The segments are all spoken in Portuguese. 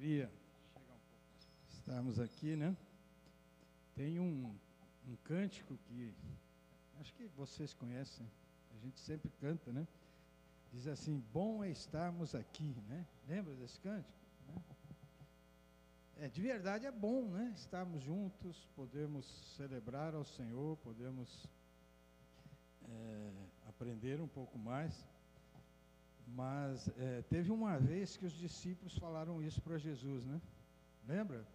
alegria estarmos aqui, né? Tem um, um cântico que acho que vocês conhecem, a gente sempre canta, né? Diz assim: Bom é estarmos aqui, né? Lembra desse cântico? Né? É, de verdade é bom, né? Estarmos juntos, podemos celebrar ao Senhor, podemos é, aprender um pouco mais. Mas é, teve uma vez que os discípulos falaram isso para Jesus, né? Lembra?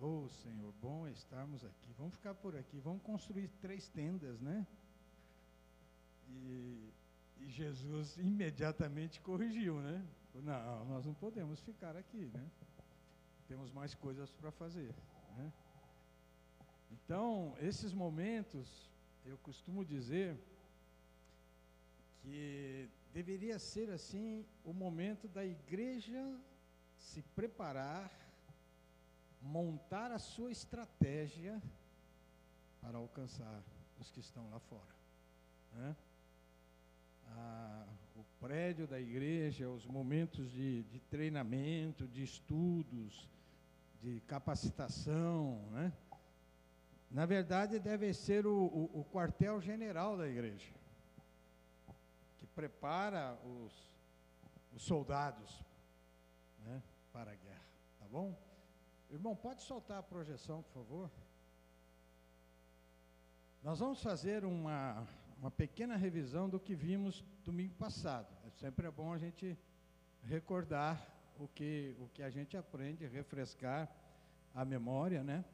Oh Senhor, bom estarmos aqui. Vamos ficar por aqui, vamos construir três tendas, né? E, e Jesus imediatamente corrigiu, né? Não, nós não podemos ficar aqui, né? Temos mais coisas para fazer, né? Então, esses momentos, eu costumo dizer que deveria ser assim o momento da igreja se preparar, montar a sua estratégia para alcançar os que estão lá fora. Né? Ah, o prédio da igreja, os momentos de, de treinamento, de estudos, de capacitação, né? na verdade deve ser o, o, o quartel-general da igreja prepara os, os soldados né, para a guerra. Tá bom? Irmão, pode soltar a projeção, por favor? Nós vamos fazer uma, uma pequena revisão do que vimos domingo passado. É sempre é bom a gente recordar o que, o que a gente aprende, refrescar a memória, né?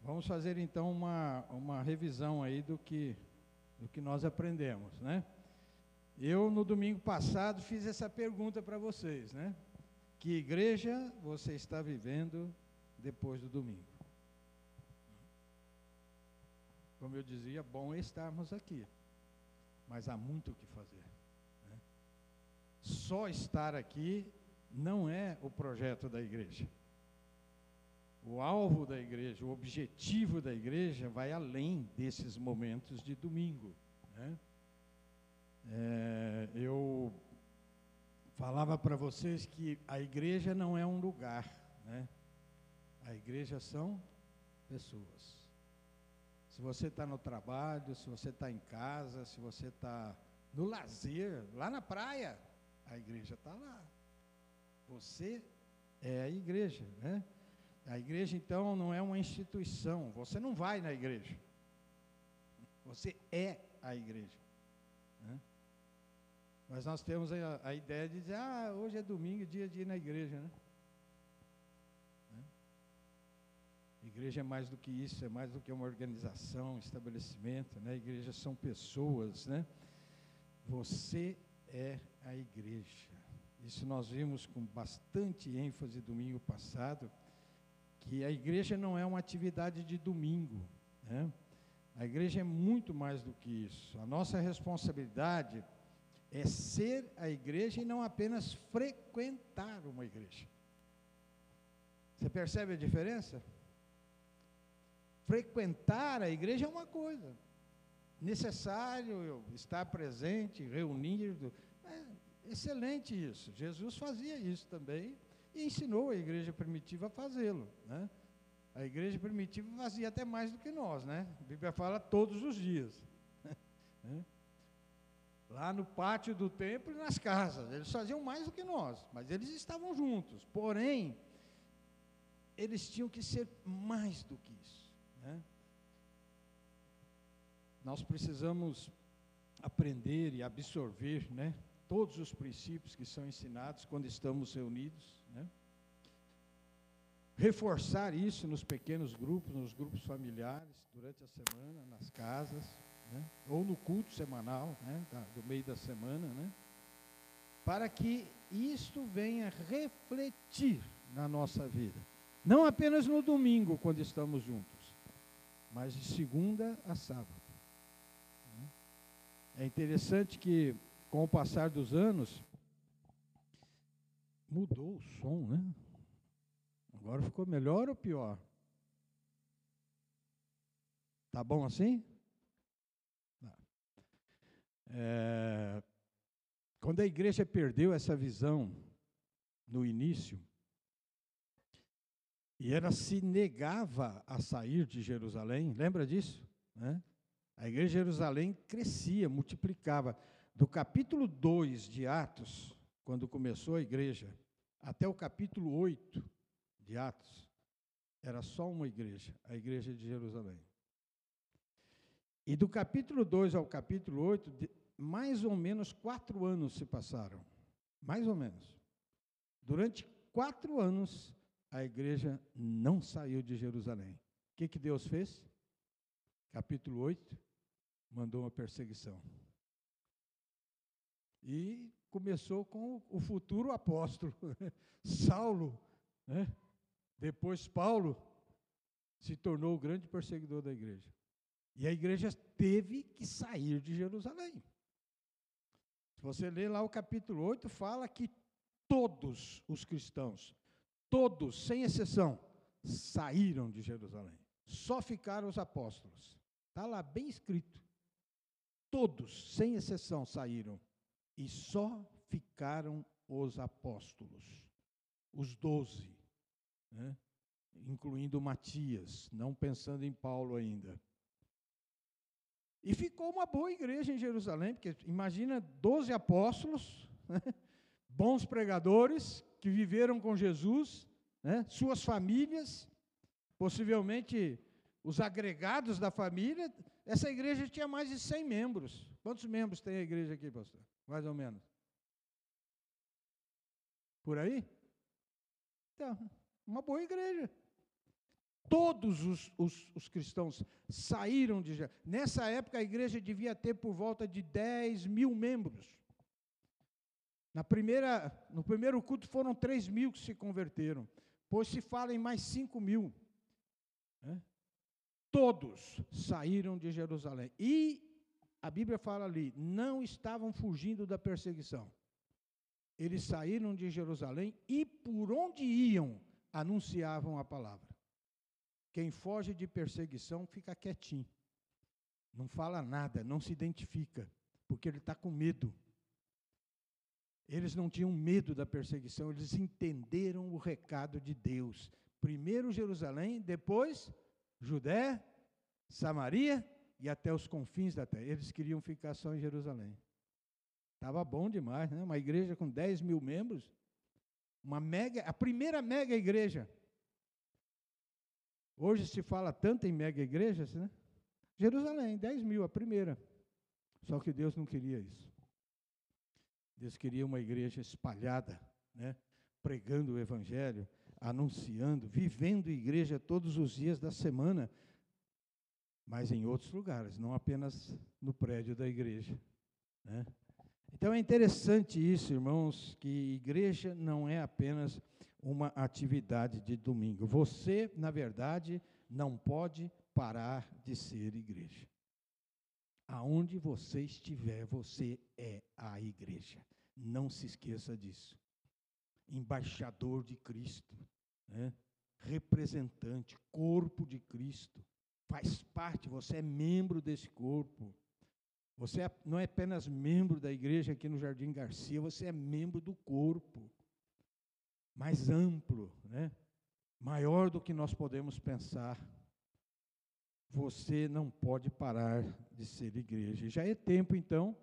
Vamos fazer então uma, uma revisão aí do que, do que nós aprendemos, né? Eu, no domingo passado, fiz essa pergunta para vocês, né? Que igreja você está vivendo depois do domingo? Como eu dizia, bom estarmos aqui, mas há muito o que fazer. Né? Só estar aqui não é o projeto da igreja. O alvo da igreja, o objetivo da igreja vai além desses momentos de domingo. Né? É, eu falava para vocês que a igreja não é um lugar, né? A igreja são pessoas. Se você está no trabalho, se você está em casa, se você está no lazer, lá na praia, a igreja está lá. Você é a igreja, né? A igreja, então, não é uma instituição. Você não vai na igreja. Você é a igreja. Mas nós temos a, a, ideia de dizer, ah, hoje é domingo, dia de ir na igreja, né? né? Igreja é mais do que isso, é mais do que uma organização, um estabelecimento, né? Igreja são pessoas, né? Você é a igreja. Isso nós vimos com bastante ênfase domingo passado, que a igreja não é uma atividade de domingo, né? A igreja é muito mais do que isso. A nossa responsabilidade é ser a igreja e não apenas frequentar uma igreja. Você percebe a diferença? Frequentar a igreja é uma coisa. Necessário estar presente, reunido. É excelente isso. Jesus fazia isso também e ensinou a igreja primitiva a fazê-lo. Né? A igreja primitiva fazia até mais do que nós, né? A Bíblia fala todos os dias. Lá no pátio do templo e nas casas. Eles faziam mais do que nós, mas eles estavam juntos. Porém, eles tinham que ser mais do que isso. Né? Nós precisamos aprender e absorver né, todos os princípios que são ensinados quando estamos reunidos. Né? Reforçar isso nos pequenos grupos, nos grupos familiares, durante a semana, nas casas né? ou no culto semanal, né? do meio da semana, né? para que isto venha refletir na nossa vida. Não apenas no domingo, quando estamos juntos, mas de segunda a sábado. Né? É interessante que, com o passar dos anos, mudou o som, né? Agora ficou melhor ou pior? Tá bom assim? É, quando a igreja perdeu essa visão no início, E ela se negava a sair de Jerusalém, lembra disso? Né? A igreja de Jerusalém crescia, multiplicava. Do capítulo 2 de Atos, quando começou a igreja, até o capítulo 8 de Atos, era só uma igreja, a igreja de Jerusalém. E do capítulo 2 ao capítulo 8, mais ou menos quatro anos se passaram. Mais ou menos. Durante quatro anos, a igreja não saiu de Jerusalém. O que, que Deus fez? Capítulo 8, mandou uma perseguição. E começou com o futuro apóstolo, Saulo. Né? Depois, Paulo se tornou o grande perseguidor da igreja. E a igreja teve que sair de Jerusalém. Se você ler lá o capítulo 8, fala que todos os cristãos, todos, sem exceção, saíram de Jerusalém. Só ficaram os apóstolos. Está lá bem escrito. Todos, sem exceção, saíram. E só ficaram os apóstolos, os doze, né? incluindo Matias, não pensando em Paulo ainda. E ficou uma boa igreja em Jerusalém, porque imagina 12 apóstolos, né, bons pregadores, que viveram com Jesus, né, suas famílias, possivelmente os agregados da família. Essa igreja tinha mais de 100 membros. Quantos membros tem a igreja aqui, pastor? Mais ou menos. Por aí? Então, uma boa igreja. Todos os, os, os, cristãos saíram de Jerusalém. Nessa época, a igreja devia ter por volta de 10 mil membros. Na primeira, no primeiro culto foram 3 mil que se converteram. Pois se fala em mais 5 mil. Né? Todos saíram de Jerusalém. E a Bíblia fala ali, não estavam fugindo da perseguição. Eles saíram de Jerusalém e por onde iam, anunciavam a palavra. Quem foge de perseguição fica quietinho. Não fala nada, não se identifica, porque ele está com medo. Eles não tinham medo da perseguição, eles entenderam o recado de Deus. Primeiro Jerusalém, depois Judé, Samaria e até os confins da terra. Eles queriam ficar só em Jerusalém. Estava bom demais, né? Uma igreja com 10 mil membros, uma mega, a primeira mega igreja Hoje se fala tanto em mega igrejas, né? Jerusalém, 10 mil, a primeira. Só que Deus não queria isso. Deus queria uma igreja espalhada, né? pregando o Evangelho, anunciando, vivendo igreja todos os dias da semana, mas em outros lugares, não apenas no prédio da igreja. Né? Então é interessante isso, irmãos, que igreja não é apenas uma atividade de domingo. Você, na verdade, não pode parar de ser igreja. Aonde você estiver, você é a igreja. Não se esqueça disso. Embaixador de Cristo, né? representante, corpo de Cristo. Faz parte, você é membro desse corpo. Você é, não é apenas membro da igreja aqui no Jardim Garcia, você é membro do corpo mais amplo, né? maior do que nós podemos pensar. Você não pode parar de ser igreja. Já é tempo, então,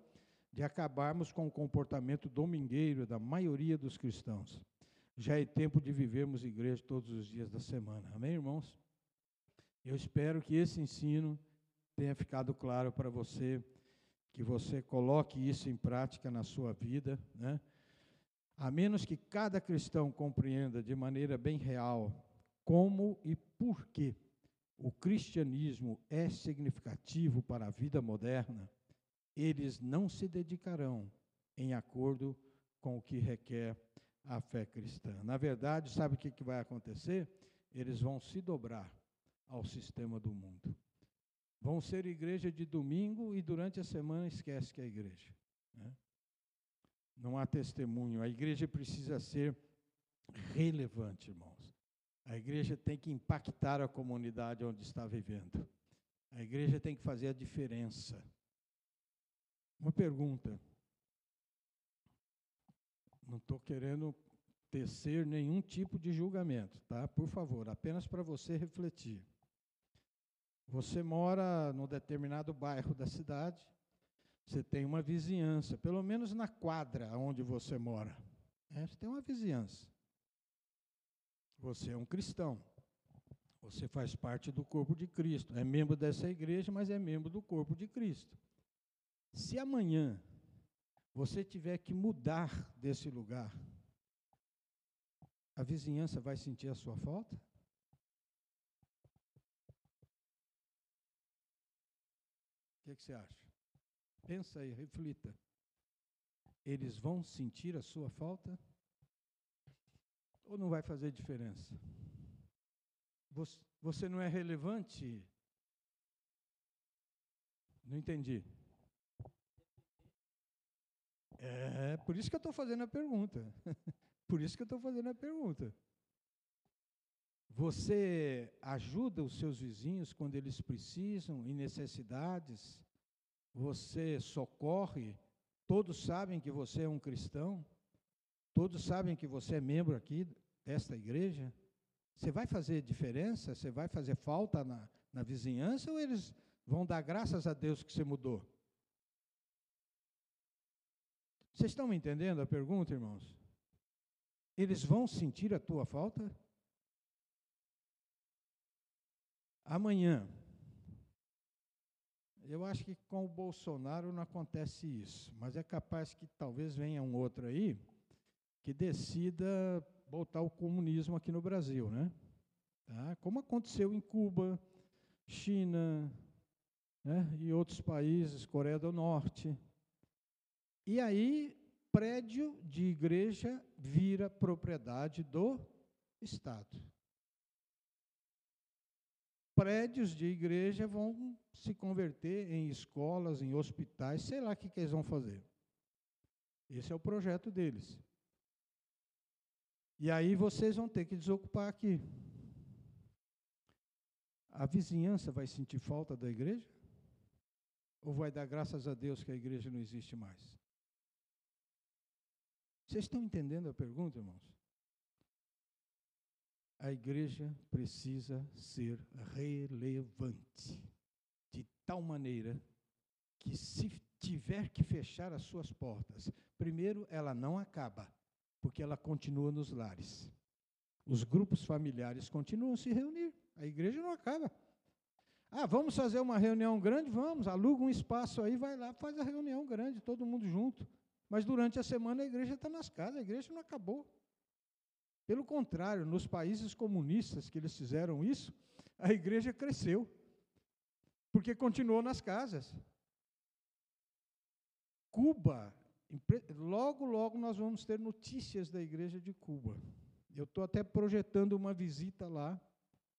de acabarmos com o comportamento domingueiro da maioria dos cristãos. Já é tempo de vivermos igreja todos os dias da semana. Amém, irmãos? Eu espero que esse ensino tenha ficado claro para você, que você coloque isso em prática na sua vida, né? A menos que cada cristão compreenda de maneira bem real como e por que o cristianismo é significativo para a vida moderna, eles não se dedicarão em acordo com o que requer a fé cristã. Na verdade, sabe o que, vai acontecer? Eles vão se dobrar ao sistema do mundo. Vão ser igreja de domingo e durante a semana esquece que é igreja. Né? Não há testemunho. A igreja precisa ser relevante, irmãos. A igreja tem que impactar a comunidade onde está vivendo. A igreja tem que fazer a diferença. Uma pergunta. Não estou querendo tecer nenhum tipo de julgamento, tá? Por favor, apenas para você refletir. Você mora num determinado bairro da cidade, você tem uma vizinhança, pelo menos na quadra onde você mora. Né? Você tem uma vizinhança. Você é um cristão. Você faz parte do corpo de Cristo. É membro dessa igreja, mas é membro do corpo de Cristo. Se amanhã você tiver que mudar desse lugar, a vizinhança vai sentir a sua falta? O que, que você acha? Pensa aí, reflita. Eles vão sentir a sua falta? Ou não vai fazer diferença? Você não é relevante? Não entendi. É, por isso que eu estou fazendo a pergunta. por isso que eu estou fazendo a pergunta. Você ajuda os seus vizinhos quando eles precisam, em necessidades? Você socorre? Todos sabem que você é um cristão? Todos sabem que você é membro aqui desta igreja? Você vai fazer diferença? Você vai fazer falta na, na vizinhança ou eles vão dar graças a Deus que você mudou? Vocês estão me entendendo a pergunta, irmãos? Eles vão sentir a tua falta? Amanhã, eu acho que com o Bolsonaro não acontece isso, mas é capaz que talvez venha um outro aí que decida botar o comunismo aqui no Brasil, né? Tá? Como aconteceu em Cuba, China né? e outros países, Coreia do Norte. E aí, prédio de igreja vira propriedade do Estado. Prédios de igreja vão se converter em escolas, em hospitais, sei lá o que, que eles vão fazer. Esse é o projeto deles. E aí vocês vão ter que desocupar aqui. A vizinhança vai sentir falta da igreja? Ou vai dar graças a Deus que a igreja não existe mais? Vocês estão entendendo a pergunta, irmãos? A igreja precisa ser relevante, de tal maneira que, se tiver que fechar as suas portas, primeiro, ela não acaba porque ela continua nos lares. Os grupos familiares continuam a se reunir, a igreja não acaba. Ah, vamos fazer uma reunião grande? Vamos, aluga um espaço aí, vai lá, faz a reunião grande, todo mundo junto. Mas durante a semana a igreja está nas casas, a igreja não acabou. Pelo contrário, nos países comunistas que eles fizeram isso, a igreja cresceu, porque continuou nas casas. Cuba Logo, logo nós vamos ter notícias da igreja de Cuba. Eu estou até projetando uma visita lá,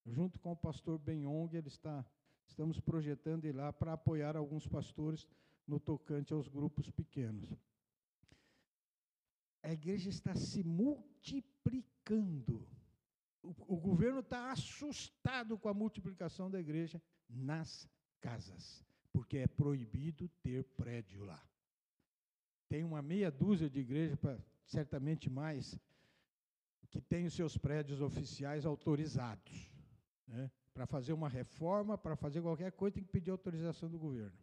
junto com o pastor Benhong, ele está, estamos projetando ir lá para apoiar alguns pastores no tocante aos grupos pequenos. A igreja está se multiplicando. O, o governo está assustado com a multiplicação da igreja nas casas, porque é proibido ter prédio lá. Tem uma meia dúzia de igrejas, certamente mais, que tem os seus prédios oficiais autorizados. Né? Para fazer uma reforma, para fazer qualquer coisa, tem que pedir autorização do governo.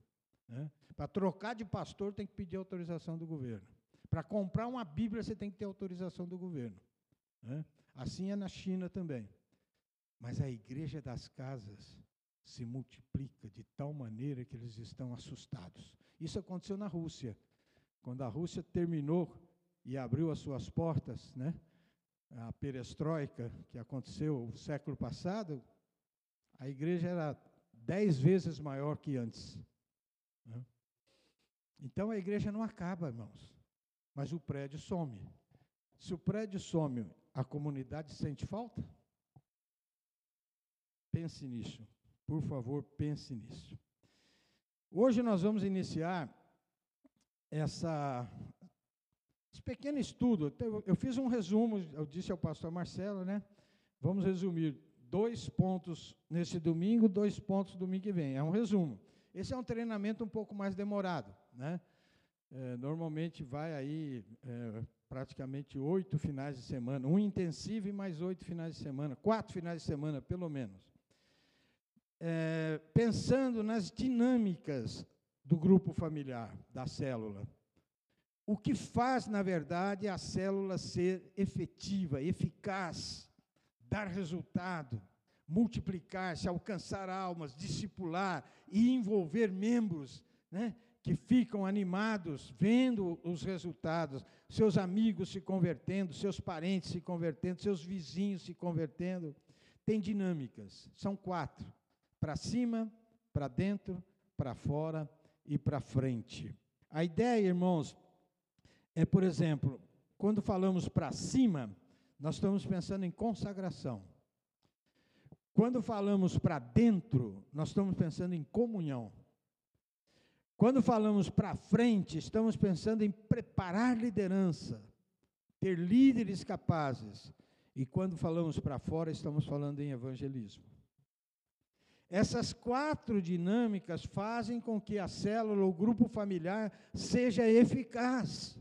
Né? Para trocar de pastor, tem que pedir autorização do governo. Para comprar uma Bíblia, você tem que ter autorização do governo. Né? Assim é na China também. Mas a igreja das casas se multiplica de tal maneira que eles estão assustados. Isso aconteceu na Rússia. Quando a Rússia terminou e abriu as suas portas, né, a perestroika que aconteceu no século passado, a igreja era dez vezes maior que antes. Né? Então a igreja não acaba, irmãos, mas o prédio some. Se o prédio some, a comunidade sente falta? Pense nisso, por favor, pense nisso. Hoje nós vamos iniciar essa, esse pequeno estudo. Eu fiz um resumo, eu disse ao pastor Marcelo, né? Vamos resumir dois pontos nesse domingo, dois pontos domingo que vem. É um resumo. Esse é um treinamento um pouco mais demorado, né? É, normalmente vai aí é, praticamente oito finais de semana, um intensivo e mais oito finais de semana, quatro finais de semana, pelo menos. É, pensando nas dinâmicas do grupo familiar, da célula. O que faz, na verdade, a célula ser efetiva, eficaz, dar resultado, multiplicar-se, alcançar almas, discipular e envolver membros, né? Que ficam animados vendo os resultados, seus amigos se convertendo, seus parentes se convertendo, seus vizinhos se convertendo. Tem dinâmicas, são quatro: para cima, para dentro, para fora e para frente. A ideia, irmãos, é, por exemplo, quando falamos para cima, nós estamos pensando em consagração. Quando falamos para dentro, nós estamos pensando em comunhão. Quando falamos para frente, estamos pensando em preparar liderança, ter líderes capazes. E quando falamos para fora, estamos falando em evangelismo. Essas quatro dinâmicas fazem com que a célula, o grupo familiar, seja eficaz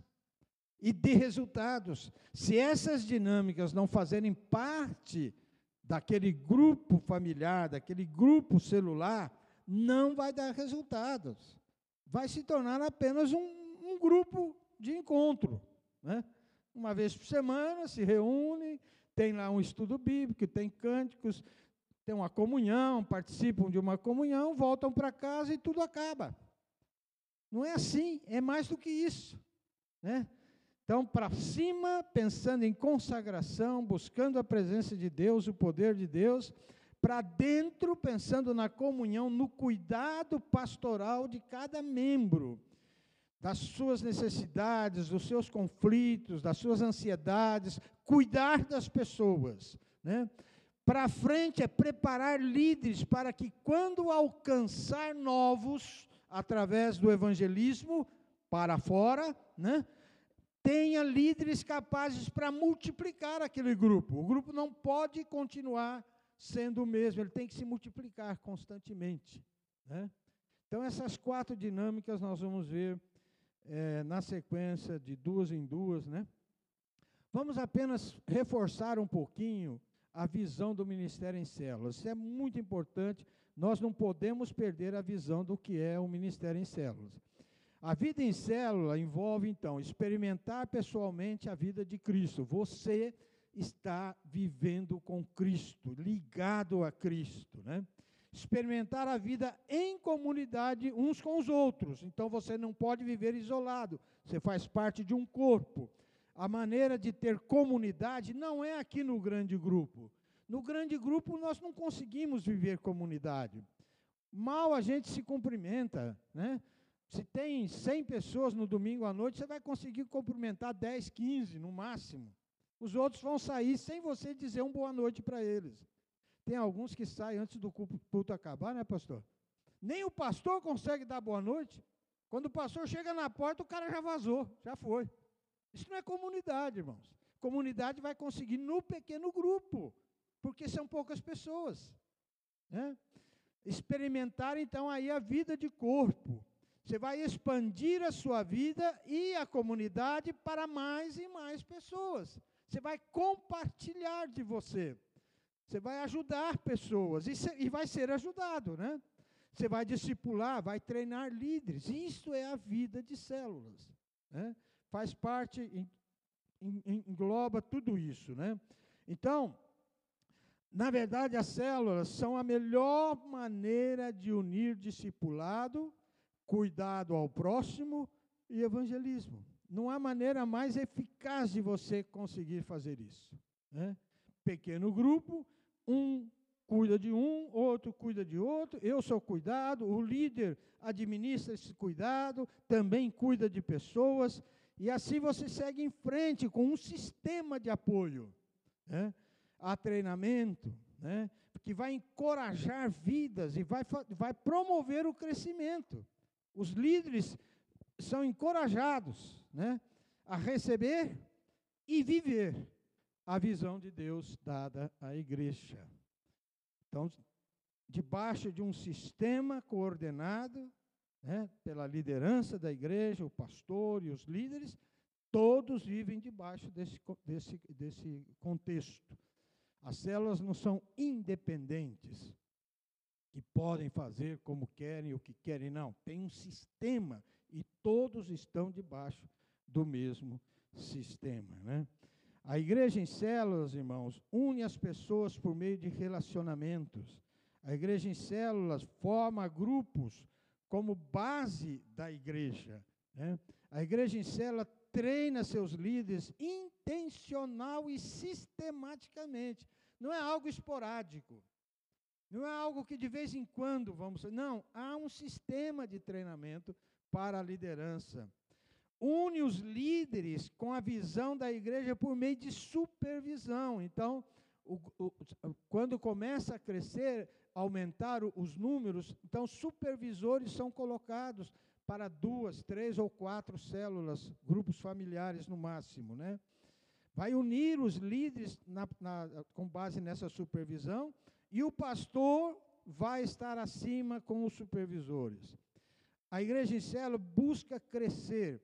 e dê resultados. Se essas dinâmicas não fazerem parte daquele grupo familiar, daquele grupo celular, não vai dar resultados vai se tornar apenas um, um grupo de encontro. Né? Uma vez por semana se reúne, tem lá um estudo bíblico, tem cânticos, tem uma comunhão, participam de uma comunhão, voltam para casa e tudo acaba. Não é assim, é mais do que isso. Né? Então, para cima, pensando em consagração, buscando a presença de Deus, o poder de Deus, para dentro, pensando na comunhão, no cuidado pastoral de cada membro, das suas necessidades, dos seus conflitos, das suas ansiedades, cuidar das pessoas. Né? Para frente é preparar líderes para que, quando alcançar novos, através do evangelismo, para fora, né? tenha líderes capazes para multiplicar aquele grupo. O grupo não pode continuar sendo o mesmo, ele tem que se multiplicar constantemente. Né? Então, essas quatro dinâmicas nós vamos ver é, na sequência de duas em duas. Né? Vamos apenas reforçar um pouquinho a visão do ministério em células. Isso é muito importante, nós não podemos perder a visão do que é o ministério em células. A vida em célula envolve, então, experimentar pessoalmente a vida de Cristo. Você está vivendo com Cristo, ligado a Cristo, né? Experimentar a vida em comunidade uns com os outros. Então você não pode viver isolado, você faz parte de um corpo. A maneira de ter comunidade não é aqui no grande grupo. No grande grupo nós não conseguimos viver comunidade. Mal a gente se cumprimenta, né? Se tem 100 pessoas no domingo à noite, você vai conseguir cumprimentar 10, 15 no máximo. Os outros vão sair sem você dizer um boa noite para eles. Tem alguns que saem antes do culto acabar, né, pastor? Nem o pastor consegue dar boa noite. Quando o pastor chega na porta, o cara já vazou, já foi. Isso não é comunidade, irmãos. Comunidade vai conseguir no pequeno grupo, porque são poucas pessoas. Né? Experimentar, então, aí a vida de corpo. Você vai expandir a sua vida e a comunidade para mais e mais pessoas. Você vai compartilhar de você. Você vai ajudar pessoas e, e vai ser ajudado, né? Você vai discipular, vai treinar líderes. Isso é a vida de células. Né? Faz parte, engloba tudo isso. Né? Então, na verdade, as células são a melhor maneira de unir discipulado, cuidado ao próximo e evangelismo. Não há maneira mais eficaz de você conseguir fazer isso. Né? Pequeno grupo, um cuida de um, outro cuida de outro, eu sou cuidado, o líder administra esse cuidado, também cuida de pessoas, e assim você segue em frente com um sistema de apoio. Né? Treinamento, né? que vai encorajar vidas e vai, vai promover o crescimento. Os líderes são encorajados né, a receber e viver a visão de Deus dada à igreja. Então, debaixo de um sistema coordenado né, pela liderança da igreja, o pastor e os líderes, Todos vivem debaixo desse, desse, desse contexto. As células não são independentes, que podem fazer como querem, o que querem, não. Tem um sistema e todos estão debaixo do mesmo sistema. Né? A igreja em células, irmãos, une as pessoas por meio de relacionamentos. A igreja em células forma grupos como base da igreja. Né? A igreja em célula treina seus líderes intencional e sistematicamente. Não é algo esporádico. Não é algo que de vez em quando vamos. Não, há um sistema de treinamento para a liderança une os líderes com a visão da igreja por meio de supervisão. Então, o, o, quando começa a crescer, aumentar os números, então supervisores são colocados para duas, três ou quatro células, grupos familiares no máximo, né? Vai unir os líderes na, na, com base nessa supervisão e o pastor vai estar acima com os supervisores. A igreja em célula busca crescer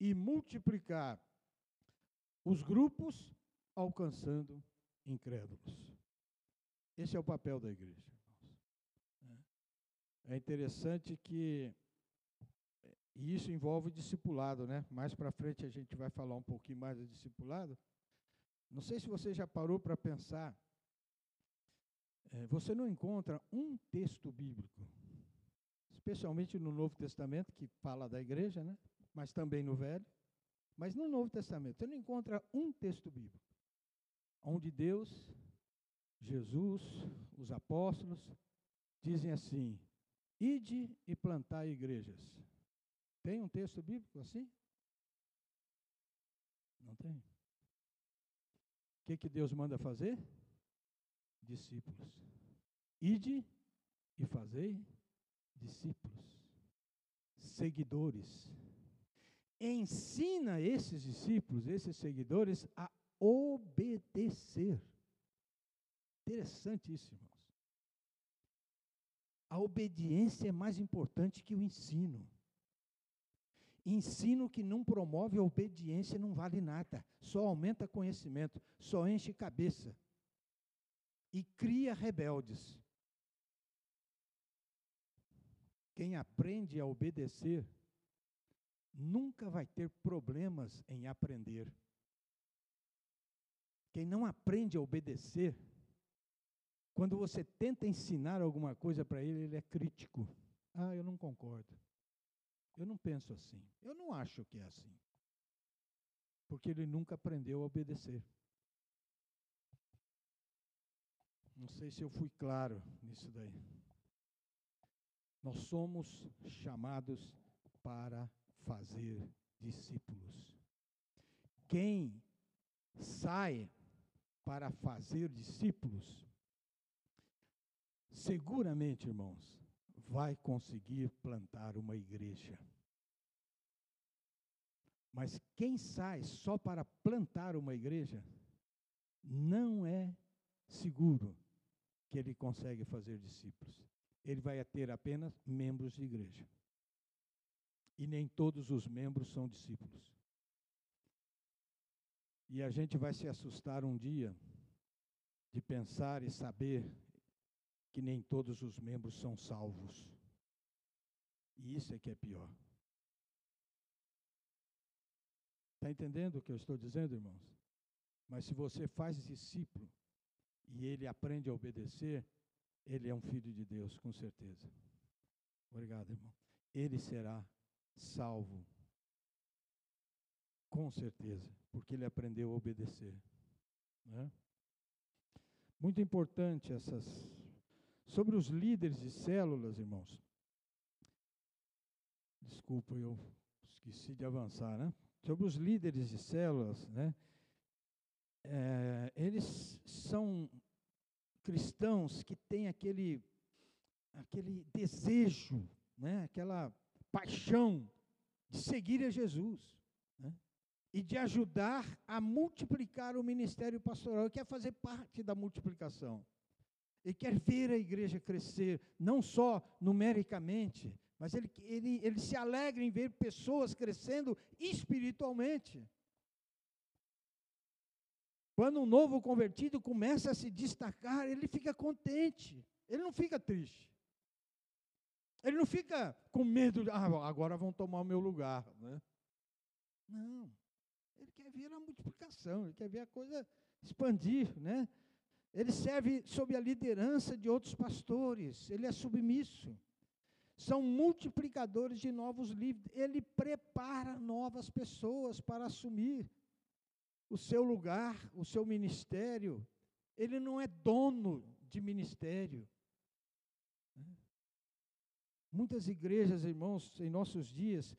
e multiplicar os grupos alcançando incrédulos. Esse é o papel da igreja. É interessante que e isso envolve discipulado, né? Mais para frente a gente vai falar um pouquinho mais de discipulado. Não sei se você já parou para pensar. É, você não encontra um texto bíblico, especialmente no Novo Testamento, que fala da igreja, né? mas também no Velho. Mas no Novo Testamento, você não encontra um texto bíblico onde Deus, Jesus, os apóstolos, dizem assim: ide e plantai igrejas. Tem um texto bíblico assim? Não tem. O que, que Deus manda fazer? Discípulos. Ide e fazei discípulos, seguidores ensina esses discípulos, esses seguidores, a obedecer. Interessante isso, irmãos. A obediência é mais importante que o ensino. Ensino que não promove a obediência não vale nada, só aumenta conhecimento, só enche cabeça e cria rebeldes. Quem aprende a obedecer nunca vai ter problemas em aprender. Quem não aprende a obedecer, quando você tenta ensinar alguma coisa para ele, ele é crítico. Ah, eu não concordo. Eu não penso assim. Eu não acho que é assim. Porque ele nunca aprendeu a obedecer. Não sei se eu fui claro nisso daí. Nós somos chamados para fazer discípulos. Quem sai para fazer discípulos, seguramente, irmãos, vai conseguir plantar uma igreja. Mas quem sai só para plantar uma igreja, não é seguro que ele consegue fazer discípulos. Ele vai ter apenas membros de igreja e nem todos os membros são discípulos. E a gente vai se assustar um dia de pensar e saber que nem todos os membros são salvos. E isso é que é pior. Está entendendo o que eu estou dizendo, irmãos? Mas se você faz discípulo e ele aprende a obedecer, ele é um filho de Deus, com certeza. Obrigado, irmão. Ele será salvo. Com certeza, porque ele aprendeu a obedecer. Né? Muito importante essas. Sobre os líderes de células, irmãos. Desculpa, eu esqueci de avançar, né? Sobre os líderes de células, né? É, eles são cristãos que têm aquele, aquele desejo, né? aquela paixão de seguir a Jesus né? e de ajudar a multiplicar o ministério pastoral. Quer fazer parte da multiplicação. Ele quer ver a igreja crescer, não só numericamente, mas ele, ele, ele se alegra em ver pessoas crescendo espiritualmente. Quando um novo convertido começa a se destacar, ele fica contente, ele não fica triste. Ele não fica com medo, de, ah, agora vão tomar o meu lugar. Né? Não. Ele quer ver a multiplicação, ele quer ver a coisa expandir. Né? Ele serve sob a liderança de outros pastores, ele é submisso. São multiplicadores de novos livros. Ele prepara novas pessoas para assumir o seu lugar, o seu ministério. Ele não é dono de ministério. Muitas igrejas, irmãos, em nossos dias,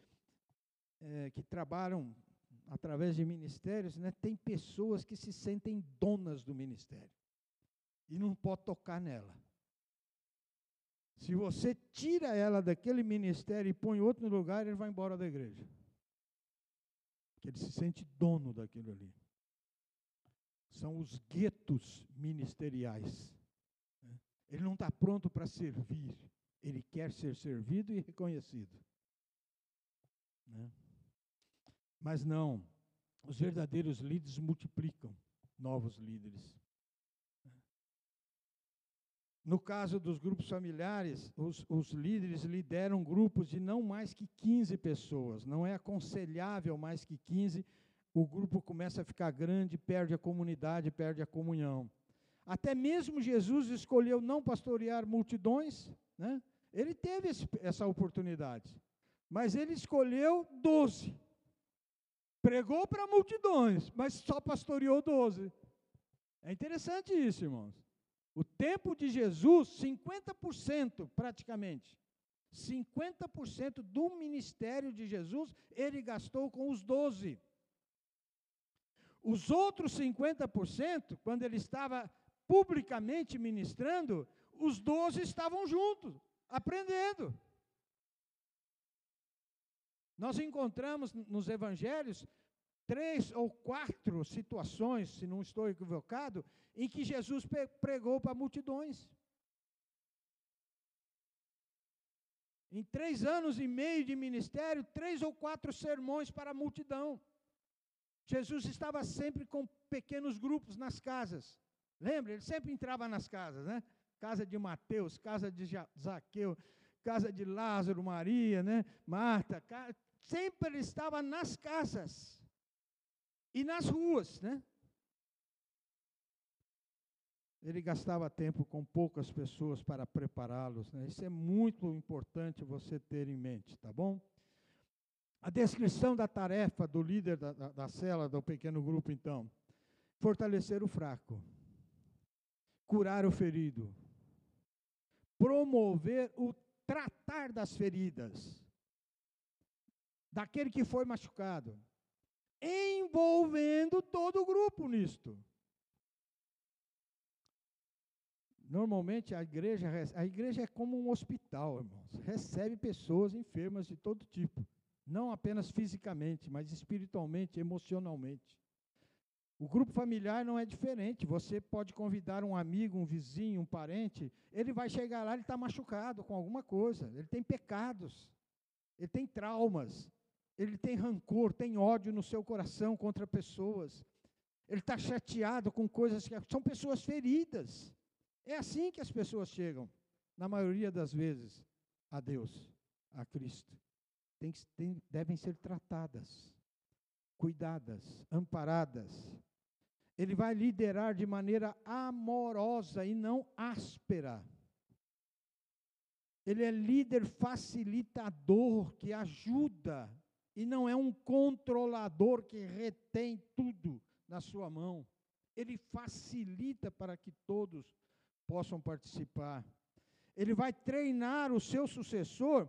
é, que trabalham através de ministérios, né, tem pessoas que se sentem donas do ministério e não pode tocar nela. Se você tira ela daquele ministério e põe outro lugar, ele vai embora da igreja. Porque ele se sente dono daquilo ali. São os guetos ministeriais. Né? Ele não está pronto para servir. Ele quer ser servido e reconhecido. Né? Mas não, os verdadeiros líderes multiplicam novos líderes. No caso dos grupos familiares, os, os, líderes lideram grupos de não mais que 15 pessoas. Não é aconselhável mais que 15. O grupo começa a ficar grande, perde a comunidade, perde a comunhão. Até mesmo Jesus escolheu não pastorear multidões, né? Ele teve essa oportunidade, mas ele escolheu doze. Pregou para multidões, mas só pastoreou doze. É interessante isso, irmãos. O tempo de Jesus, 50% praticamente, 50% do ministério de Jesus, ele gastou com os doze. Os outros 50%, quando ele estava publicamente ministrando, os doze estavam juntos aprendendo. Nós encontramos nos evangelhos três ou quatro situações, se não estou equivocado, em que Jesus pregou para multidões. Em três anos e meio de ministério, três ou quatro sermões para a multidão. Jesus estava sempre com pequenos grupos nas casas. Lembra? Ele sempre entrava nas casas, né? casa de Mateus, casa de Zaqueu, casa de Lázaro, Maria, né? Marta, sempre ele estava nas casas e nas ruas, né? Ele gastava tempo com poucas pessoas para prepará-los, né? Isso é muito importante você ter em mente, tá bom? A descrição da tarefa do líder da, da, da cela, do pequeno grupo, então, fortalecer o fraco, curar o ferido, promover o tratar das feridas. Daquele que foi machucado, envolvendo todo o grupo nisto. Normalmente a igreja, a igreja é como um hospital, irmãos. Recebe pessoas enfermas de todo tipo, não apenas fisicamente, mas espiritualmente, emocionalmente. O grupo familiar não é diferente. Você pode convidar um amigo, um vizinho, um parente. Ele vai chegar lá, ele está machucado com alguma coisa. Ele tem pecados. Ele tem traumas. Ele tem rancor, tem ódio no seu coração contra pessoas. Ele está chateado com coisas que são pessoas feridas. É assim que as pessoas chegam, na maioria das vezes, a Deus, a Cristo. Tem, tem, devem ser tratadas, cuidadas, amparadas. Ele vai liderar de maneira amorosa e não áspera. Ele é líder facilitador que ajuda e não é um controlador que retém tudo na sua mão. Ele facilita para que todos possam participar. Ele vai treinar o seu sucessor,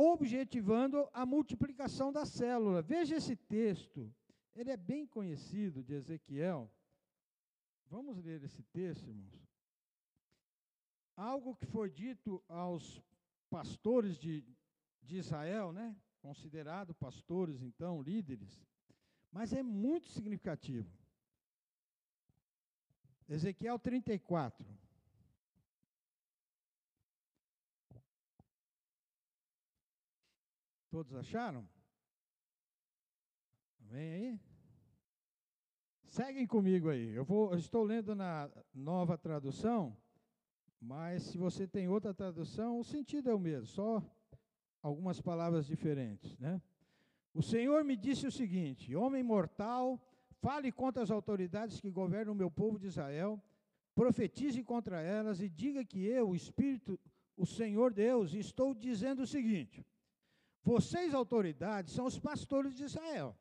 objetivando a multiplicação da célula. Veja esse texto, ele é bem conhecido de Ezequiel. Vamos ler esse texto, irmãos. Algo que foi dito aos pastores de, de Israel, né? Considerado pastores, então, líderes, mas é muito significativo. Ezequiel 34. Todos acharam? Vem aí? Seguem comigo aí. Eu, vou, eu estou lendo na nova tradução, mas se você tem outra tradução, o sentido é o mesmo, só algumas palavras diferentes, né? O Senhor me disse o seguinte: Homem mortal, fale contra as autoridades que governam o meu povo de Israel, profetize contra elas e diga que eu, o Espírito, o Senhor Deus, estou dizendo o seguinte: Vocês, autoridades, são os pastores de Israel.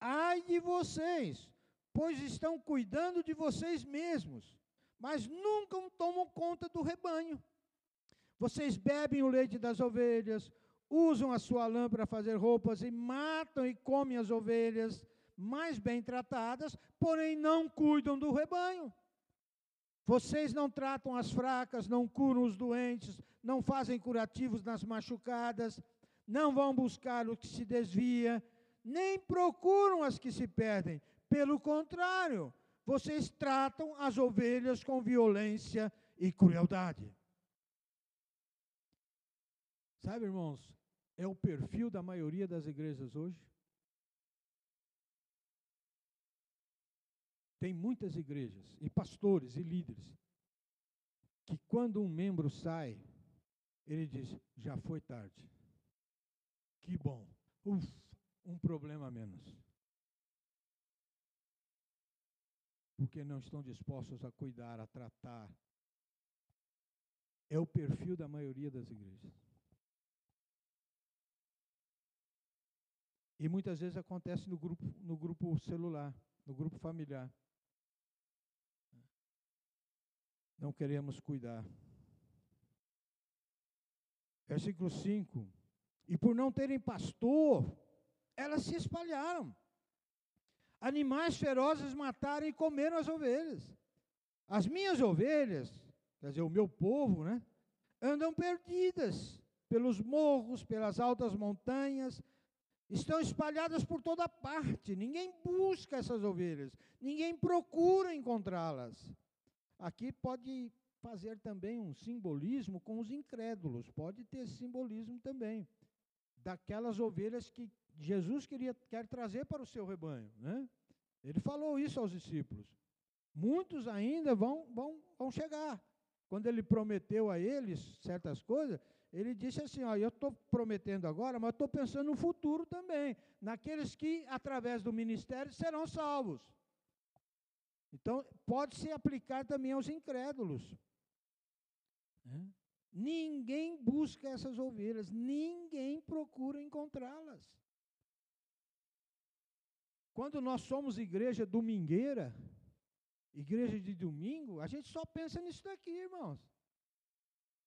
Ai de vocês, pois estão cuidando de vocês mesmos, mas nunca tomam conta do rebanho. Vocês bebem o leite das ovelhas, usam a sua lã para fazer roupas e matam e comem as ovelhas mais bem tratadas, porém não cuidam do rebanho. Vocês não tratam as fracas, não curam os doentes, não fazem curativos nas machucadas, não vão buscar o que se desvia, nem procuram as que se perdem. Pelo contrário, vocês tratam as ovelhas com violência e crueldade. Sabe, irmãos, é o perfil da maioria das igrejas hoje. Tem muitas igrejas, e pastores, e líderes, que quando um membro sai, ele diz: já foi tarde. Que bom. Uf, um problema a menos. Porque não estão dispostos a cuidar, a tratar. É o perfil da maioria das igrejas. E muitas vezes acontece no grupo, no grupo celular, no grupo familiar. Não queremos cuidar. Versículo 5. E por não terem pastor, elas se espalharam. Animais ferozes mataram e comeram as ovelhas. As minhas ovelhas, quer dizer, o meu povo, né, andam perdidas pelos morros, pelas altas montanhas, estão espalhadas por toda parte. Ninguém busca essas ovelhas, ninguém procura encontrá-las. Aqui pode fazer também um simbolismo com os incrédulos, pode ter simbolismo também daquelas ovelhas que Jesus queria quer trazer para o seu rebanho, né? Ele falou isso aos discípulos. Muitos ainda vão vão vão chegar. Quando ele prometeu a eles certas coisas, ele disse assim: ó, eu estou prometendo agora, mas estou pensando no futuro também, naqueles que, através do ministério, serão salvos. Então, pode se aplicar também aos incrédulos. Né? Ninguém busca essas ovelhas, ninguém procura encontrá-las. Quando nós somos igreja domingueira, igreja de domingo, a gente só pensa nisso daqui, irmãos.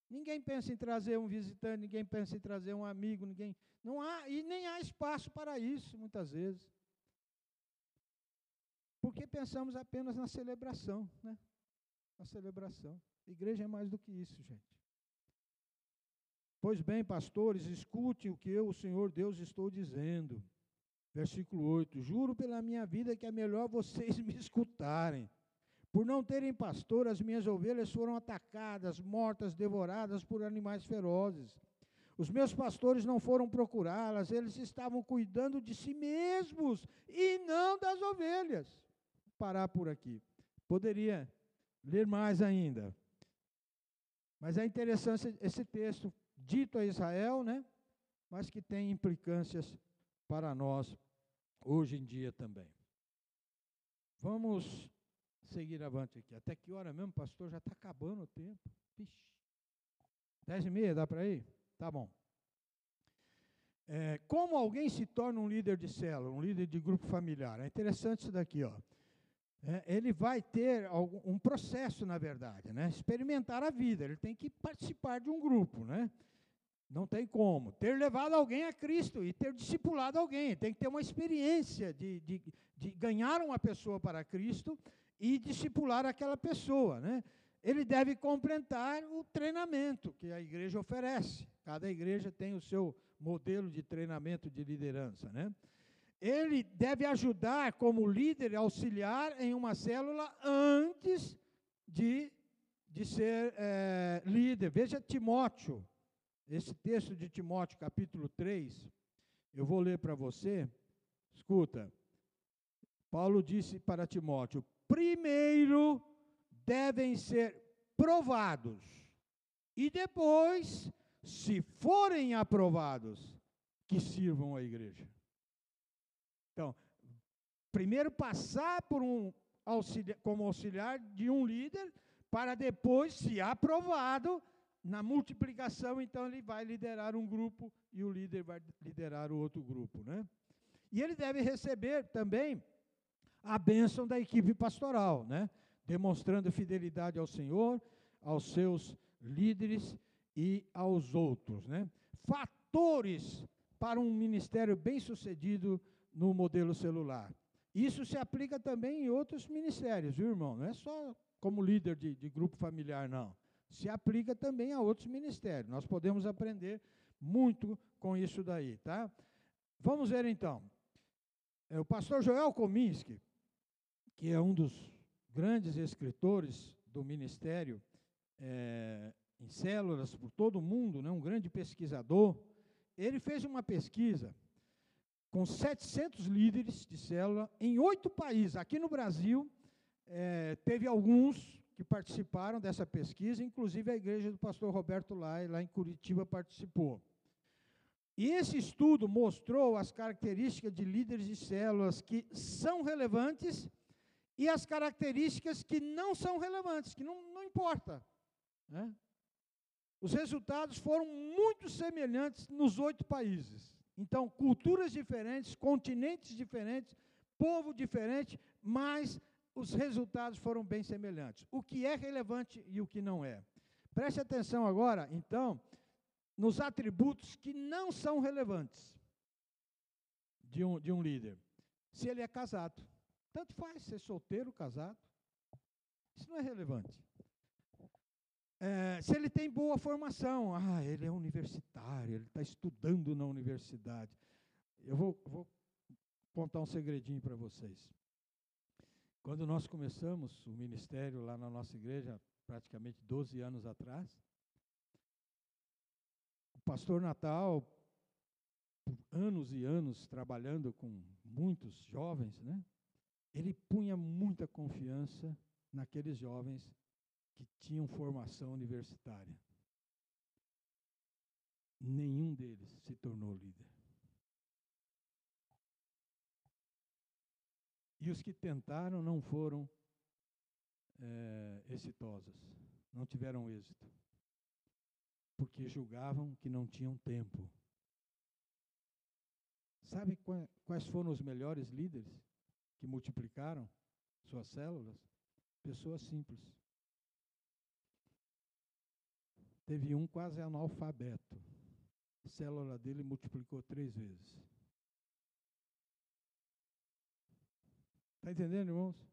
Ninguém pensa em trazer um visitante, ninguém pensa em trazer um amigo, ninguém. Não há, e nem há espaço para isso, muitas vezes. Porque pensamos apenas na celebração, né? Na celebração. Igreja é mais do que isso, gente. Pois bem, pastores, escute o que eu, o Senhor Deus, estou dizendo. Versículo 8: Juro pela minha vida que é melhor vocês me escutarem. Por não terem pastor, as minhas ovelhas foram atacadas, mortas, devoradas por animais ferozes. Os meus pastores não foram procurá-las, eles estavam cuidando de si mesmos e não das ovelhas. Vou parar por aqui. Poderia ler mais ainda. Mas é interessante esse texto dito a Israel, né? Mas que tem implicâncias para nós hoje em dia também. Vamos seguir avante aqui. Até que hora mesmo, pastor? Já está acabando o tempo. Pixe. Dez e meia, dá para ir? Tá bom. É, como alguém se torna um líder de célula, um líder de grupo familiar? É interessante isso daqui, ó. É, ele vai ter algum, um processo, na verdade, né? Experimentar a vida. Ele tem que participar de um grupo, né? Não tem como. Ter levado alguém a Cristo e ter discipulado alguém. Tem que ter uma experiência de, de, de ganhar uma pessoa para Cristo e discipular aquela pessoa, né? Ele deve completar o treinamento que a igreja oferece. Cada igreja tem o seu modelo de treinamento de liderança, né? Ele deve ajudar como líder auxiliar em uma célula antes de, de ser é, líder. Veja Timóteo, esse texto de Timóteo, capítulo 3, eu vou ler para você. Escuta, Paulo disse para Timóteo: primeiro devem ser provados, e depois, se forem aprovados, que sirvam a igreja. Então, primeiro passar por um como auxiliar de um líder, para depois, se aprovado, na multiplicação, então ele vai liderar um grupo e o líder vai liderar o outro grupo, né? E ele deve receber também a bênção da equipe pastoral, né? Demonstrando fidelidade ao Senhor, aos seus líderes e aos outros, né? Fatores para um ministério bem-sucedido no modelo celular. Isso se aplica também em outros ministérios, viu, irmão? Não é só como líder de, de grupo familiar, não. Se aplica também a outros ministérios. Nós podemos aprender muito com isso daí, tá? Vamos ver então. É, o pastor Joel Kominski, que é um dos grandes escritores do ministério é, em células por todo o mundo, né, um grande pesquisador, ele fez uma pesquisa com 700 líderes de célula em oito países. Aqui no Brasil, é, teve alguns que participaram dessa pesquisa, inclusive a igreja do pastor Roberto Lai, lá em Curitiba, participou. E esse estudo mostrou as características de líderes de células que são relevantes e as características que não são relevantes, que não, não importa. Né? Os resultados foram muito semelhantes nos oito países. Então, culturas diferentes, continentes diferentes, povo diferente, mas os resultados foram bem semelhantes. O que é relevante e o que não é. Preste atenção agora, então, nos atributos que não são relevantes de um, de um líder. Se ele é casado. Tanto faz ser solteiro, casado. Isso não é relevante. É, se ele tem boa formação, ah, ele é universitário, ele está estudando na universidade. Eu vou, vou contar um segredinho para vocês. Quando nós começamos o ministério lá na nossa igreja, praticamente 12 anos atrás, o pastor Natal, por anos e anos trabalhando com muitos jovens, né? Ele punha muita confiança naqueles jovens que tinham formação universitária. Nenhum deles se tornou líder. E os que tentaram não foram é, exitosos, não tiveram êxito, porque julgavam que não tinham tempo. Sabe quais foram os melhores líderes que multiplicaram suas células? Pessoas simples. Teve um quase analfabeto. A célula dele multiplicou três vezes. Está entendendo, irmãos?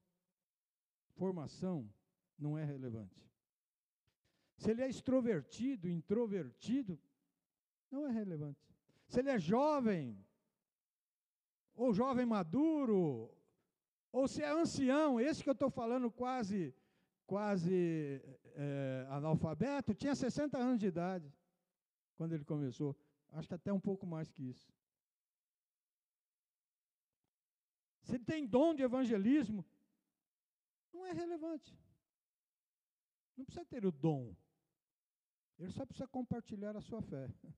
Formação não é relevante. Se ele é extrovertido, introvertido, não é relevante. Se ele é jovem, ou jovem maduro, ou se é ancião, esse que eu estou falando quase quase é, analfabeto, tinha 60 anos de idade quando ele começou. Acho que até um pouco mais que isso. Se tem dom de evangelismo, não é relevante. Não precisa ter o dom. Ele só precisa compartilhar a sua fé.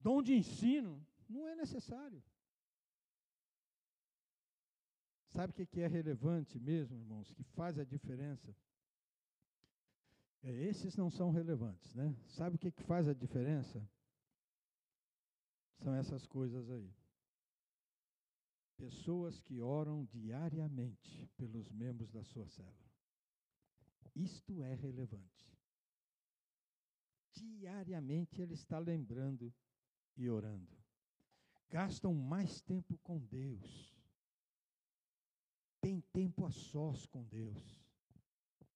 Dom de ensino não é necessário. Sabe o que é relevante mesmo, irmãos? Que faz a diferença? É, esses não são relevantes, né? Sabe o que faz a diferença? São essas coisas aí. Pessoas que oram diariamente pelos membros da sua célula. Isto é relevante. Diariamente ele está lembrando e orando. Gastam mais tempo com Deus tem tempo a sós com Deus,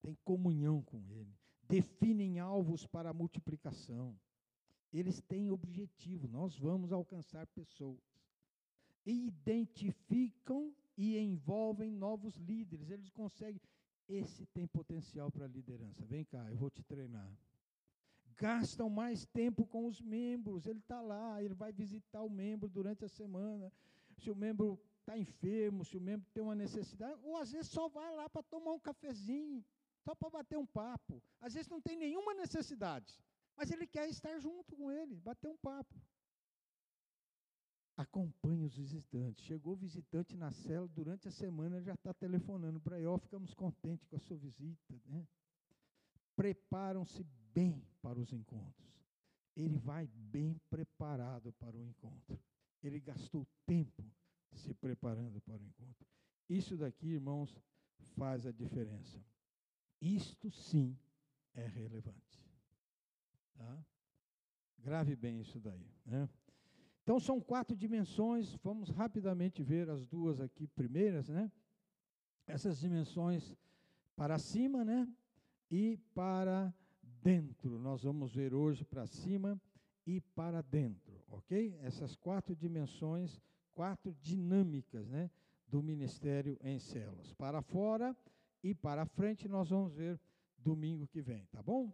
tem comunhão com Ele, definem alvos para a multiplicação, eles têm objetivo, nós vamos alcançar pessoas, identificam e envolvem novos líderes, eles conseguem, esse tem potencial para liderança, vem cá, eu vou te treinar. Gastam mais tempo com os membros, ele está lá, ele vai visitar o membro durante a semana. Se o membro está enfermo, se o membro tem uma necessidade, ou às vezes só vai lá para tomar um cafezinho, só para bater um papo. Às vezes não tem nenhuma necessidade, mas ele quer estar junto com ele, bater um papo. Acompanhe os visitantes. Chegou visitante na cela, durante a semana já está telefonando para ó, ficamos contentes com a sua visita. Né? Preparam-se bem para os encontros. Ele vai bem preparado para o encontro. Ele gastou tempo se preparando para o encontro. Isso daqui, irmãos, faz a diferença. Isto sim é relevante. Tá? Grave bem isso daí. Né? Então, são quatro dimensões, vamos rapidamente ver as duas aqui primeiras, né? Essas dimensões para cima, né? E para dentro. Nós vamos ver hoje para cima e para dentro, ok? Essas quatro dimensões, quatro dinâmicas, né? Do ministério em células. Para fora e para frente, nós vamos ver domingo que vem, tá bom?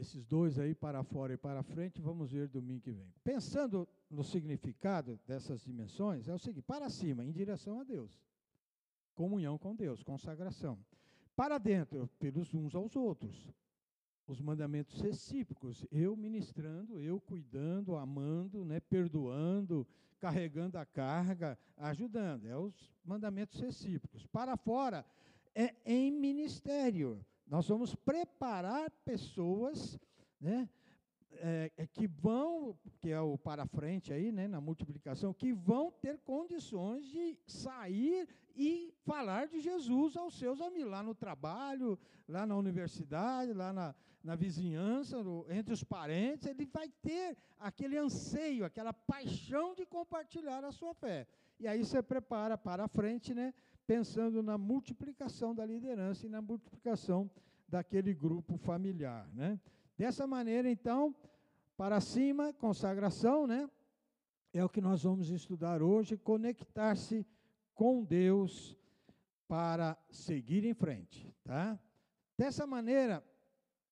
Esses dois aí, para fora e para frente, vamos ver domingo que vem. Pensando no significado dessas dimensões, é o seguinte: para cima, em direção a Deus. Comunhão com Deus, consagração. Para dentro, pelos uns aos outros. Os mandamentos recíprocos, eu ministrando, eu cuidando, amando, né, perdoando, carregando a carga, ajudando. É os mandamentos recíprocos. Para fora, é em ministério nós vamos preparar pessoas, né, é, é, que vão, que é o para frente aí, né, na multiplicação, que vão ter condições de sair e falar de Jesus aos seus amigos, lá no trabalho, lá na universidade, lá na, na vizinhança, no, entre os parentes, ele vai ter aquele anseio, aquela paixão de compartilhar a sua fé. E aí você prepara para frente, né, pensando na multiplicação da liderança e na multiplicação daquele grupo familiar, né? Dessa maneira, então, para cima, consagração, né? É o que nós vamos estudar hoje, conectar-se com Deus para seguir em frente, tá? Dessa maneira,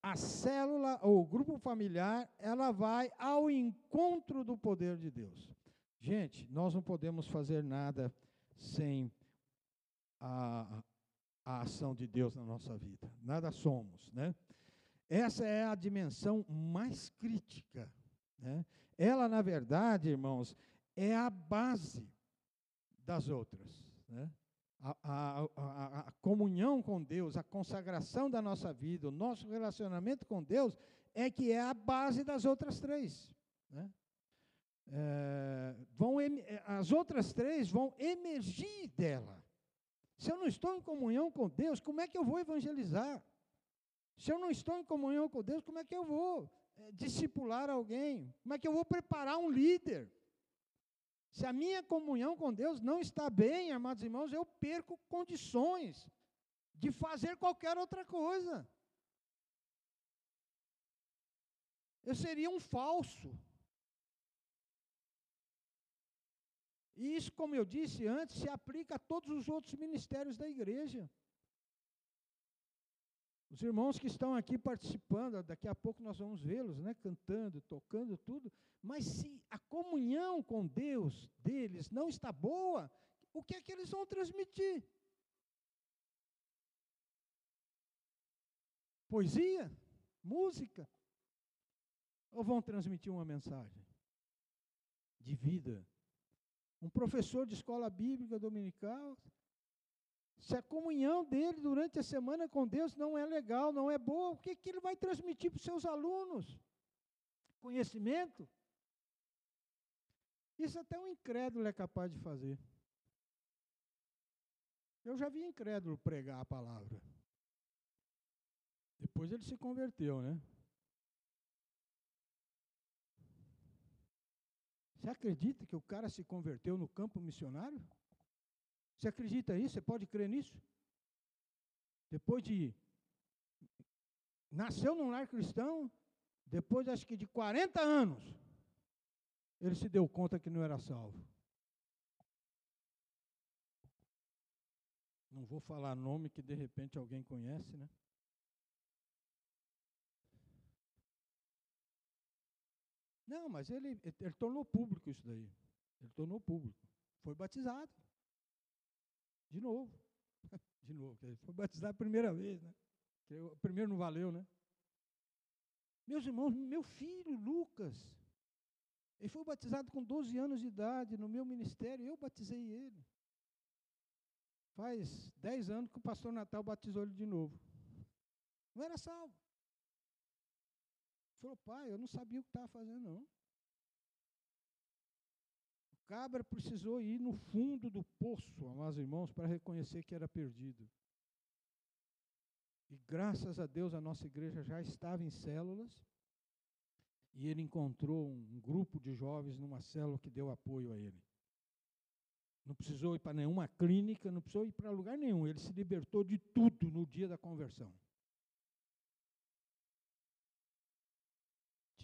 a célula ou o grupo familiar, ela vai ao encontro do poder de Deus. Gente, nós não podemos fazer nada sem a, a ação de Deus na nossa vida. Nada somos, né? Essa é a dimensão mais crítica. Né? Ela, na verdade, irmãos, é a base das outras. Né? A, a, a, a, comunhão com Deus, a consagração da nossa vida, o nosso relacionamento com Deus, é que é a base das outras três. Né? É, vão, as outras três vão emergir dela. Se eu não estou em comunhão com Deus, como é que eu vou evangelizar? Se eu não estou em comunhão com Deus, como é que eu vou é, discipular alguém? Como é que eu vou preparar um líder? Se a minha comunhão com Deus não está bem, amados irmãos, eu perco condições de fazer qualquer outra coisa. Eu seria um falso. E isso, como eu disse antes, se aplica a todos os outros ministérios da igreja. Os irmãos que estão aqui participando, daqui a pouco nós vamos vê-los, né, cantando, tocando tudo, mas se a comunhão com Deus deles não está boa, o que é que eles vão transmitir? Poesia? Música? Ou vão transmitir uma mensagem de vida, um professor de escola bíblica dominical, se a comunhão dele durante a semana com Deus não é legal, não é boa, o que, que ele vai transmitir para os seus alunos? Conhecimento? Isso até um incrédulo é capaz de fazer. Eu já vi incrédulo pregar a palavra. Depois ele se converteu, né? Você acredita que o cara se converteu no campo missionário? Você acredita nisso? Você pode crer nisso? Depois de. Nasceu num lar cristão, depois acho que de 40 anos, ele se deu conta que não era salvo. Não vou falar nome que de repente alguém conhece, né? Não, mas ele, ele tornou público isso daí. Ele tornou público. Foi batizado. De novo. De novo. Foi batizado a primeira vez, né? O primeiro não valeu, né? Meus irmãos, meu filho Lucas, ele foi batizado com 12 anos de idade no meu ministério, eu batizei ele. Faz 10 anos que o pastor Natal batizou ele de novo. Não era salvo. Falou, pai, eu não sabia o que estava fazendo, não. O cabra precisou ir no fundo do poço, amados irmãos, para reconhecer que era perdido. E graças a Deus a nossa igreja já estava em células. E ele encontrou um grupo de jovens numa célula que deu apoio a ele. Não precisou ir para nenhuma clínica, não precisou ir para lugar nenhum. Ele se libertou de tudo no dia da conversão.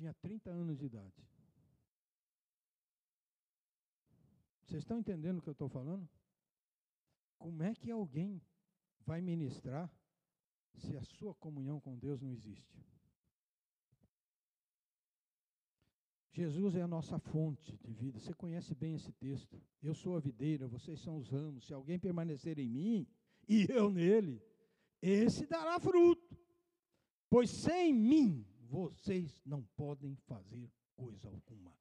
Tinha 30 anos de idade. Vocês estão entendendo o que eu estou falando? Como é que alguém vai ministrar se a sua comunhão com Deus não existe? Jesus é a nossa fonte de vida. Você conhece bem esse texto. Eu sou a videira, vocês são os ramos. Se alguém permanecer em mim e eu nele, esse dará fruto. Pois sem mim vocês não podem fazer coisa alguma.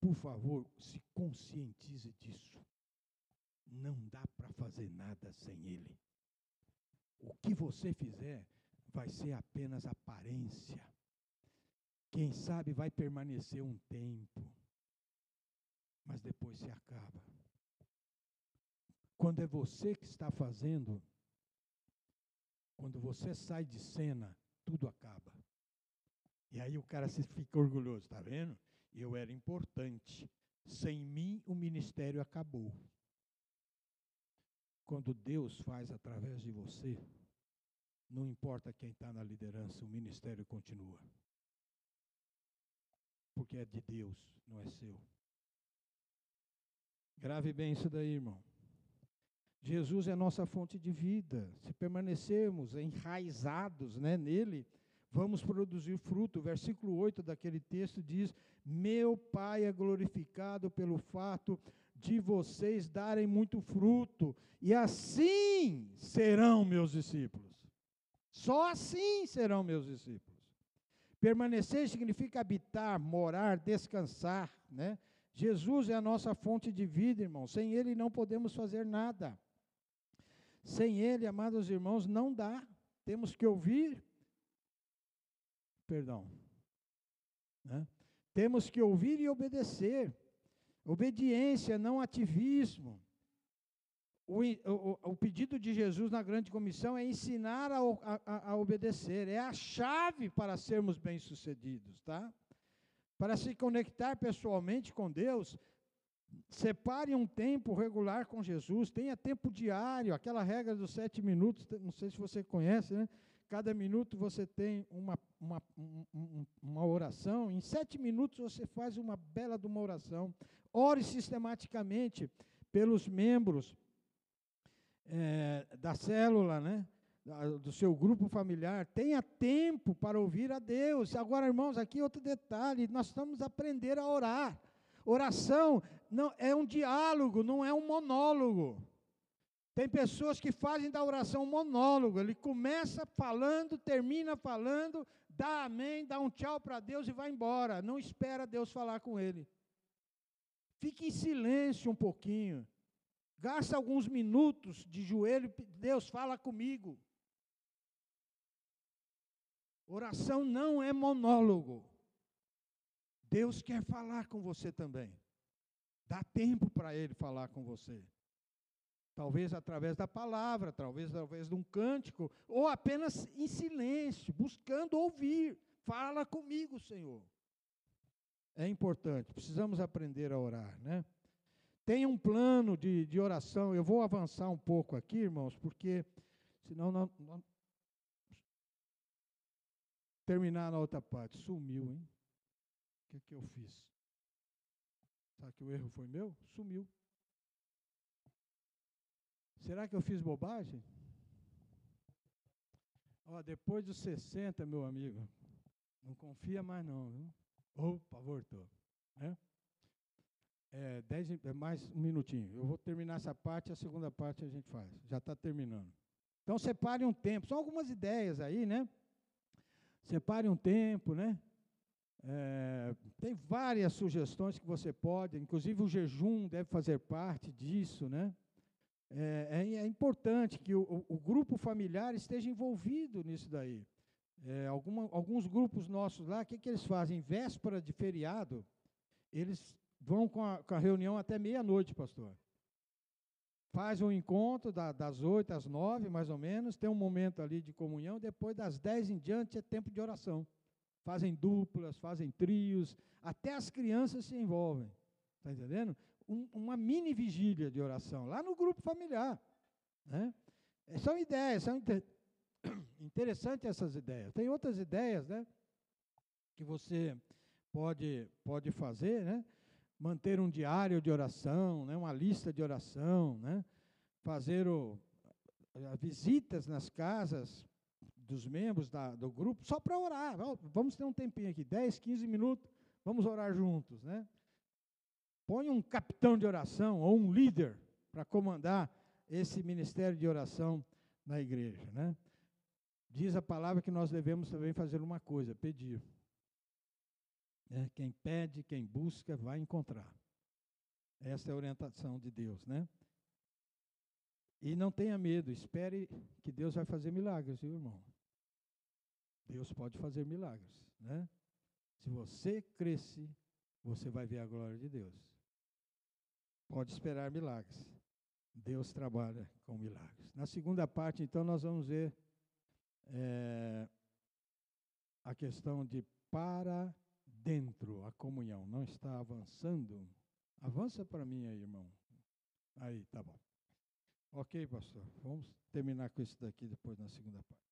Por favor, se conscientize disso. Não dá para fazer nada sem ele. O que você fizer vai ser apenas aparência. Quem sabe vai permanecer um tempo, mas depois se acaba. Quando é você que está fazendo, quando você sai de cena, tudo acaba. E aí o cara se fica orgulhoso, está vendo? Eu era importante. Sem mim o ministério acabou. Quando Deus faz através de você, não importa quem está na liderança, o ministério continua porque é de Deus, não é seu. Grave bem isso daí, irmão. Jesus é a nossa fonte de vida. Se permanecermos enraizados né, nele, vamos produzir fruto. O versículo 8 daquele texto diz: Meu Pai é glorificado pelo fato de vocês darem muito fruto, e assim serão meus discípulos. Só assim serão meus discípulos. Permanecer significa habitar, morar, descansar, né? Jesus é a nossa fonte de vida, irmão. Sem Ele não podemos fazer nada. Sem Ele, amados irmãos, não dá. Temos que ouvir. Perdão. Né? Temos que ouvir e obedecer. Obediência, não ativismo o, o, o, pedido de Jesus na grande comissão é ensinar a, a, a obedecer, é a chave para sermos bem-sucedidos, tá? Para se conectar pessoalmente com Deus, separe um tempo regular com Jesus, tenha tempo diário, aquela regra dos sete minutos, não sei se você conhece, né? Cada minuto você tem uma, uma, uma oração, em sete minutos você faz uma bela de uma oração. Ore sistematicamente pelos membros, é, da célula, né? do seu grupo familiar, tenha tempo para ouvir a Deus. Agora, irmãos, aqui outro detalhe: nós estamos aprender a orar. Oração não é um diálogo, não é um monólogo. Tem pessoas que fazem da oração um monólogo. Ele começa falando, termina falando, dá amém, dá um tchau para Deus e vai embora. Não espera Deus falar com ele. Fique em silêncio um pouquinho. Gasta alguns minutos de joelho, Deus fala comigo. Oração não é monólogo. Deus quer falar com você também. Dá tempo para Ele falar com você. Talvez através da palavra, talvez através de um cântico, ou apenas em silêncio, buscando ouvir. Fala comigo, Senhor. É importante, precisamos aprender a orar, né? Tenha um plano de, de oração. Eu vou avançar um pouco aqui, irmãos, porque senão não, não terminar na outra parte. Sumiu, hein? O que, que eu fiz? Será que o erro foi meu? Sumiu. Será que eu fiz bobagem? Ó, depois dos 60, meu amigo, não confia mais não, viu? Opa, voltou. Né? É, dez, é, mais um minutinho. Eu vou terminar essa parte, a segunda parte a gente faz. Já está terminando. Então, separe um tempo. São algumas ideias aí, né? Separe um tempo, né? É, tem várias sugestões que você pode, inclusive o jejum deve fazer parte disso, né? É, é, é importante que o, o, grupo familiar esteja envolvido nisso daí. É, alguma, alguns grupos nossos lá, o que, que eles fazem? Em véspera de feriado, eles vão com a, com a reunião até meia-noite, pastor. Faz um encontro da, das oito às nove, mais ou menos, tem um momento ali de comunhão, depois das dez em diante é tempo de oração. Fazem duplas, fazem trios, até as crianças se envolvem. Está entendendo? Um, uma mini vigília de oração, lá no grupo familiar. Né? É, são ideias, são inter... interessantes essas ideias. Tem outras ideias né, que você pode, pode fazer, né? manter um diário de oração, né? uma lista de oração, né? fazer o, visitas nas casas dos membros da, do grupo, só para orar. Vamos ter um tempinho aqui, 10, 15 minutos, vamos orar juntos. Né? Põe um capitão de oração ou um líder para comandar esse ministério de oração na igreja. Né? Diz a palavra que nós devemos também fazer uma coisa: pedir. É, quem pede, quem busca, vai encontrar. Essa é a orientação de Deus, né? E não tenha medo, espere que Deus vai fazer milagres, viu, irmão? Deus pode fazer milagres, né? Se você cresce, você vai ver a glória de Deus. Pode esperar milagres. Deus trabalha com milagres. Na segunda parte, então, nós vamos ver é, a questão de para dentro, a comunhão. Não está avançando? Avança para mim aí, irmão. Aí, tá bom. Ok, pastor. Vamos terminar com isso daqui depois na segunda parte.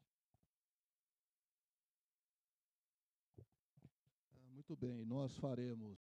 Muito bem, nós faremos.